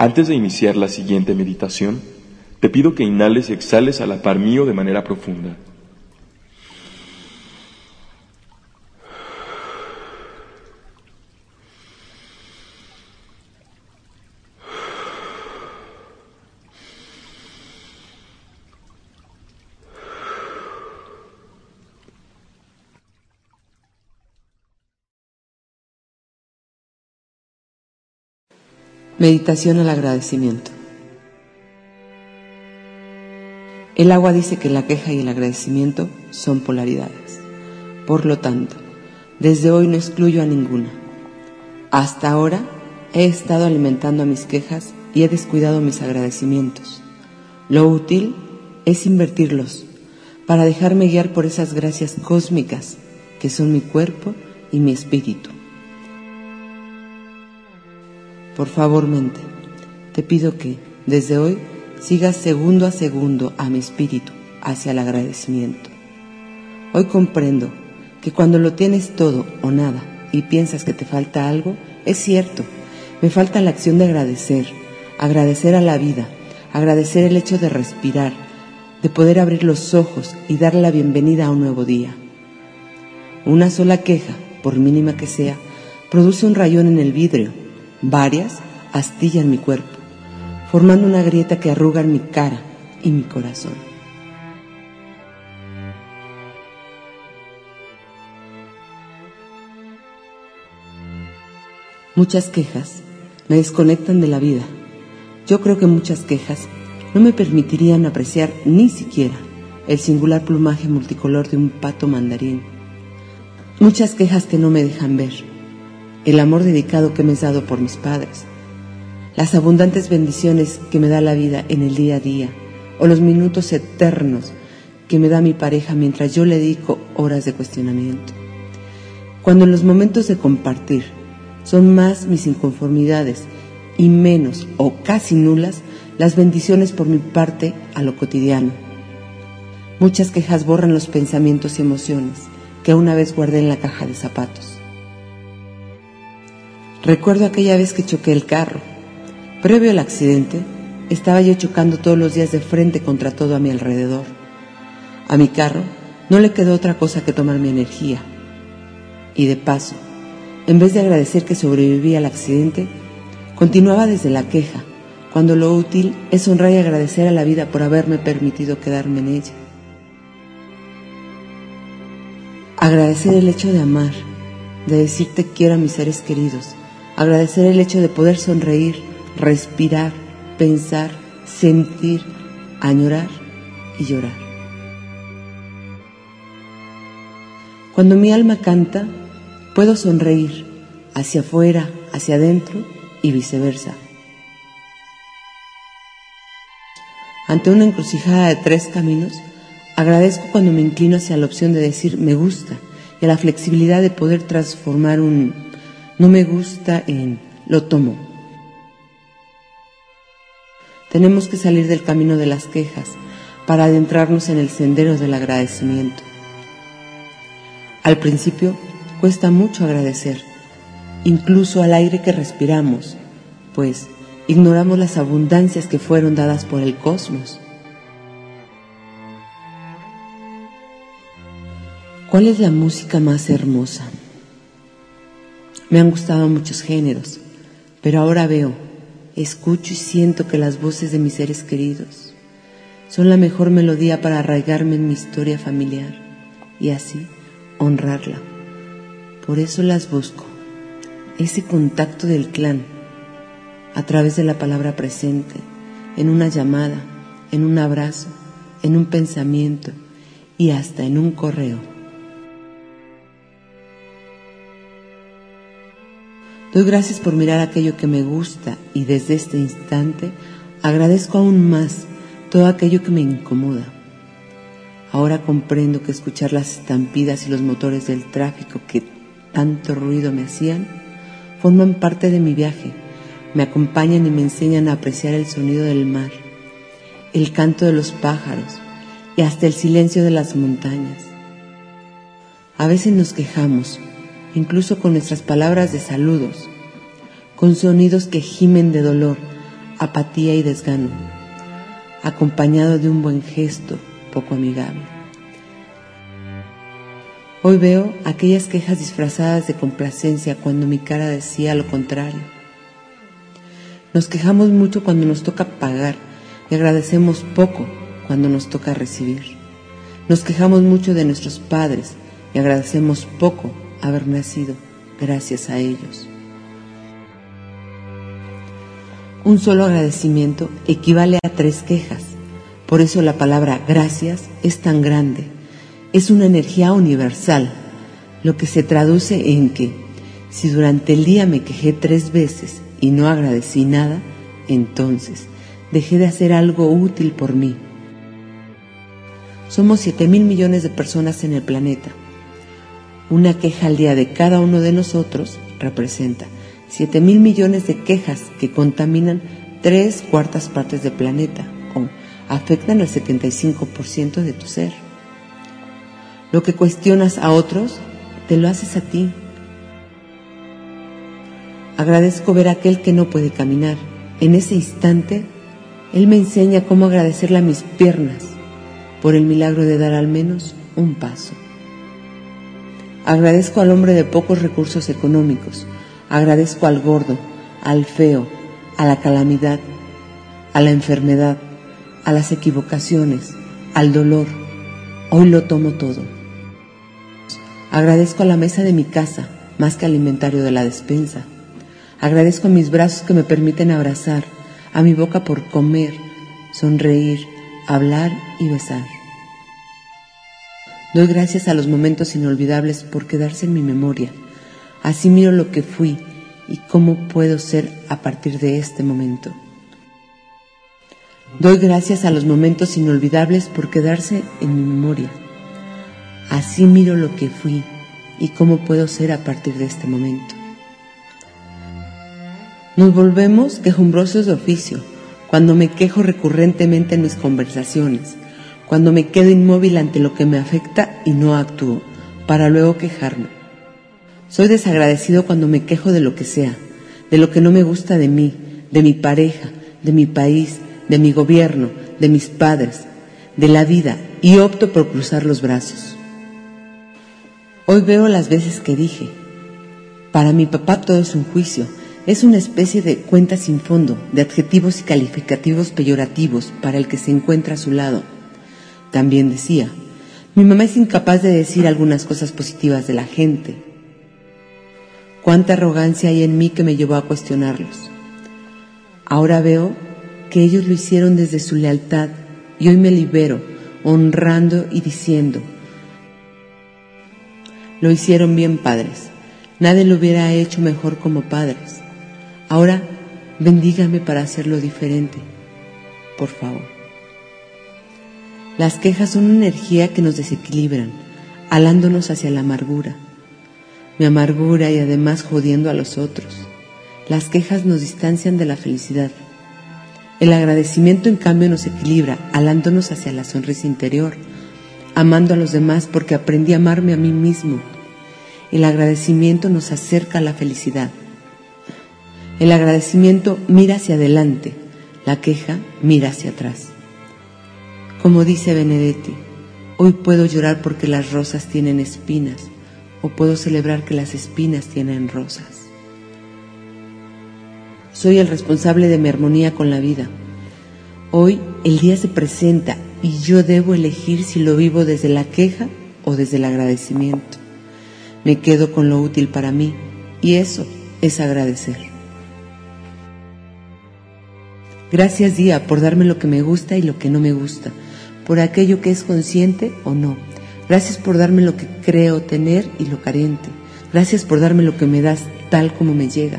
Antes de iniciar la siguiente meditación, te pido que inhales y exhales a la par mío de manera profunda. Meditación al agradecimiento. El agua dice que la queja y el agradecimiento son polaridades. Por lo tanto, desde hoy no excluyo a ninguna. Hasta ahora he estado alimentando a mis quejas y he descuidado mis agradecimientos. Lo útil es invertirlos para dejarme guiar por esas gracias cósmicas que son mi cuerpo y mi espíritu. Por favor, mente, te pido que, desde hoy, sigas segundo a segundo a mi espíritu hacia el agradecimiento. Hoy comprendo que cuando lo tienes todo o nada y piensas que te falta algo, es cierto, me falta la acción de agradecer, agradecer a la vida, agradecer el hecho de respirar, de poder abrir los ojos y darle la bienvenida a un nuevo día. Una sola queja, por mínima que sea, produce un rayón en el vidrio Varias astillan mi cuerpo, formando una grieta que arruga mi cara y mi corazón. Muchas quejas me desconectan de la vida. Yo creo que muchas quejas no me permitirían apreciar ni siquiera el singular plumaje multicolor de un pato mandarín. Muchas quejas que no me dejan ver el amor dedicado que me has dado por mis padres, las abundantes bendiciones que me da la vida en el día a día, o los minutos eternos que me da mi pareja mientras yo le dedico horas de cuestionamiento. Cuando en los momentos de compartir son más mis inconformidades y menos o casi nulas las bendiciones por mi parte a lo cotidiano. Muchas quejas borran los pensamientos y emociones que una vez guardé en la caja de zapatos. Recuerdo aquella vez que choqué el carro. Previo al accidente, estaba yo chocando todos los días de frente contra todo a mi alrededor. A mi carro no le quedó otra cosa que tomar mi energía. Y de paso, en vez de agradecer que sobreviví al accidente, continuaba desde la queja, cuando lo útil es honrar y agradecer a la vida por haberme permitido quedarme en ella. Agradecer el hecho de amar, de decirte quiero a mis seres queridos, agradecer el hecho de poder sonreír, respirar, pensar, sentir, añorar y llorar. Cuando mi alma canta, puedo sonreír hacia afuera, hacia adentro y viceversa. Ante una encrucijada de tres caminos, agradezco cuando me inclino hacia la opción de decir me gusta y a la flexibilidad de poder transformar un no me gusta en lo tomo. Tenemos que salir del camino de las quejas para adentrarnos en el sendero del agradecimiento. Al principio cuesta mucho agradecer, incluso al aire que respiramos, pues ignoramos las abundancias que fueron dadas por el cosmos. ¿Cuál es la música más hermosa? Me han gustado muchos géneros, pero ahora veo, escucho y siento que las voces de mis seres queridos son la mejor melodía para arraigarme en mi historia familiar y así honrarla. Por eso las busco, ese contacto del clan, a través de la palabra presente, en una llamada, en un abrazo, en un pensamiento y hasta en un correo. Doy gracias por mirar aquello que me gusta y desde este instante agradezco aún más todo aquello que me incomoda. Ahora comprendo que escuchar las estampidas y los motores del tráfico que tanto ruido me hacían forman parte de mi viaje, me acompañan y me enseñan a apreciar el sonido del mar, el canto de los pájaros y hasta el silencio de las montañas. A veces nos quejamos incluso con nuestras palabras de saludos, con sonidos que gimen de dolor, apatía y desgano, acompañado de un buen gesto poco amigable. Hoy veo aquellas quejas disfrazadas de complacencia cuando mi cara decía lo contrario. Nos quejamos mucho cuando nos toca pagar y agradecemos poco cuando nos toca recibir. Nos quejamos mucho de nuestros padres y agradecemos poco haber nacido gracias a ellos. Un solo agradecimiento equivale a tres quejas. Por eso la palabra gracias es tan grande. Es una energía universal, lo que se traduce en que si durante el día me quejé tres veces y no agradecí nada, entonces dejé de hacer algo útil por mí. Somos 7 mil millones de personas en el planeta. Una queja al día de cada uno de nosotros representa 7 mil millones de quejas que contaminan tres cuartas partes del planeta o afectan al 75% de tu ser. Lo que cuestionas a otros, te lo haces a ti. Agradezco ver a aquel que no puede caminar. En ese instante, él me enseña cómo agradecerle a mis piernas por el milagro de dar al menos un paso. Agradezco al hombre de pocos recursos económicos Agradezco al gordo, al feo, a la calamidad, a la enfermedad, a las equivocaciones, al dolor. Hoy lo tomo todo. Agradezco a la mesa de mi casa más que al inventario de la despensa. Agradezco a mis brazos que me permiten abrazar, a mi boca por comer, sonreír, hablar y besar. Doy gracias a los momentos inolvidables por quedarse en mi memoria Así miro lo que fui y cómo puedo ser a partir de este momento. Doy gracias a los momentos inolvidables por quedarse en mi memoria. Así miro lo que fui y cómo puedo ser a partir de este momento. Nos volvemos quejumbrosos de oficio cuando me quejo recurrentemente en mis conversaciones, cuando me quedo inmóvil ante lo que me afecta y no actúo, para luego quejarme. Soy desagradecido cuando me quejo de lo que sea, de lo que no me gusta de mí, de mi pareja, de mi país, de mi gobierno, de mis padres, de la vida y opto por cruzar los brazos. Hoy veo las veces que dije, para mi papá todo es un juicio, es una especie de cuenta sin fondo, de adjetivos y calificativos peyorativos para el que se encuentra a su lado. También decía, mi mamá es incapaz de decir algunas cosas positivas de la gente, Cuánta arrogancia hay en mí que me llevó a cuestionarlos. Ahora veo que ellos lo hicieron desde su lealtad y hoy me libero, honrando y diciendo, lo hicieron bien padres, nadie lo hubiera hecho mejor como padres. Ahora bendígame para hacerlo diferente, por favor. Las quejas son una energía que nos desequilibran, alándonos hacia la amargura mi amargura y además jodiendo a los otros. Las quejas nos distancian de la felicidad. El agradecimiento en cambio nos equilibra, alándonos hacia la sonrisa interior, amando a los demás porque aprendí a amarme a mí mismo. El agradecimiento nos acerca a la felicidad. El agradecimiento mira hacia adelante, la queja mira hacia atrás. Como dice Benedetti, hoy puedo llorar porque las rosas tienen espinas, o puedo celebrar que las espinas tienen rosas. Soy el responsable de mi armonía con la vida. Hoy el día se presenta y yo debo elegir si lo vivo desde la queja o desde el agradecimiento. Me quedo con lo útil para mí y eso es agradecer. Gracias día por darme lo que me gusta y lo que no me gusta, por aquello que es consciente o no Gracias por darme lo que creo tener y lo carente. Gracias por darme lo que me das tal como me llega.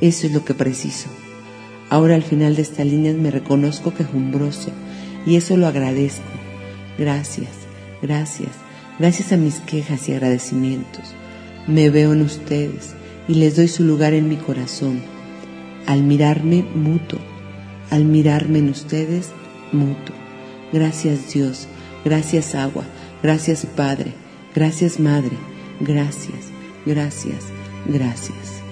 Eso es lo que preciso. Ahora al final de esta línea me reconozco quejumbroso y eso lo agradezco. Gracias, gracias, gracias a mis quejas y agradecimientos. Me veo en ustedes y les doy su lugar en mi corazón. Al mirarme, muto. Al mirarme en ustedes, muto. Gracias Dios, gracias agua, Gracias Padre, gracias Madre, gracias, gracias, gracias.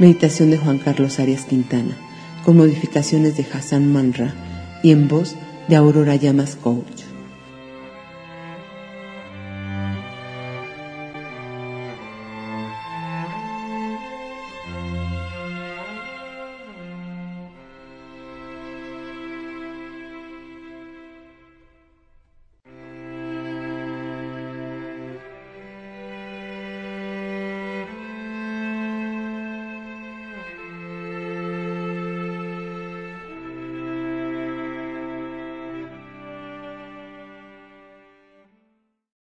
Meditación de Juan Carlos Arias Quintana, con modificaciones de Hassan Manra y en voz de Aurora Llamas Coach.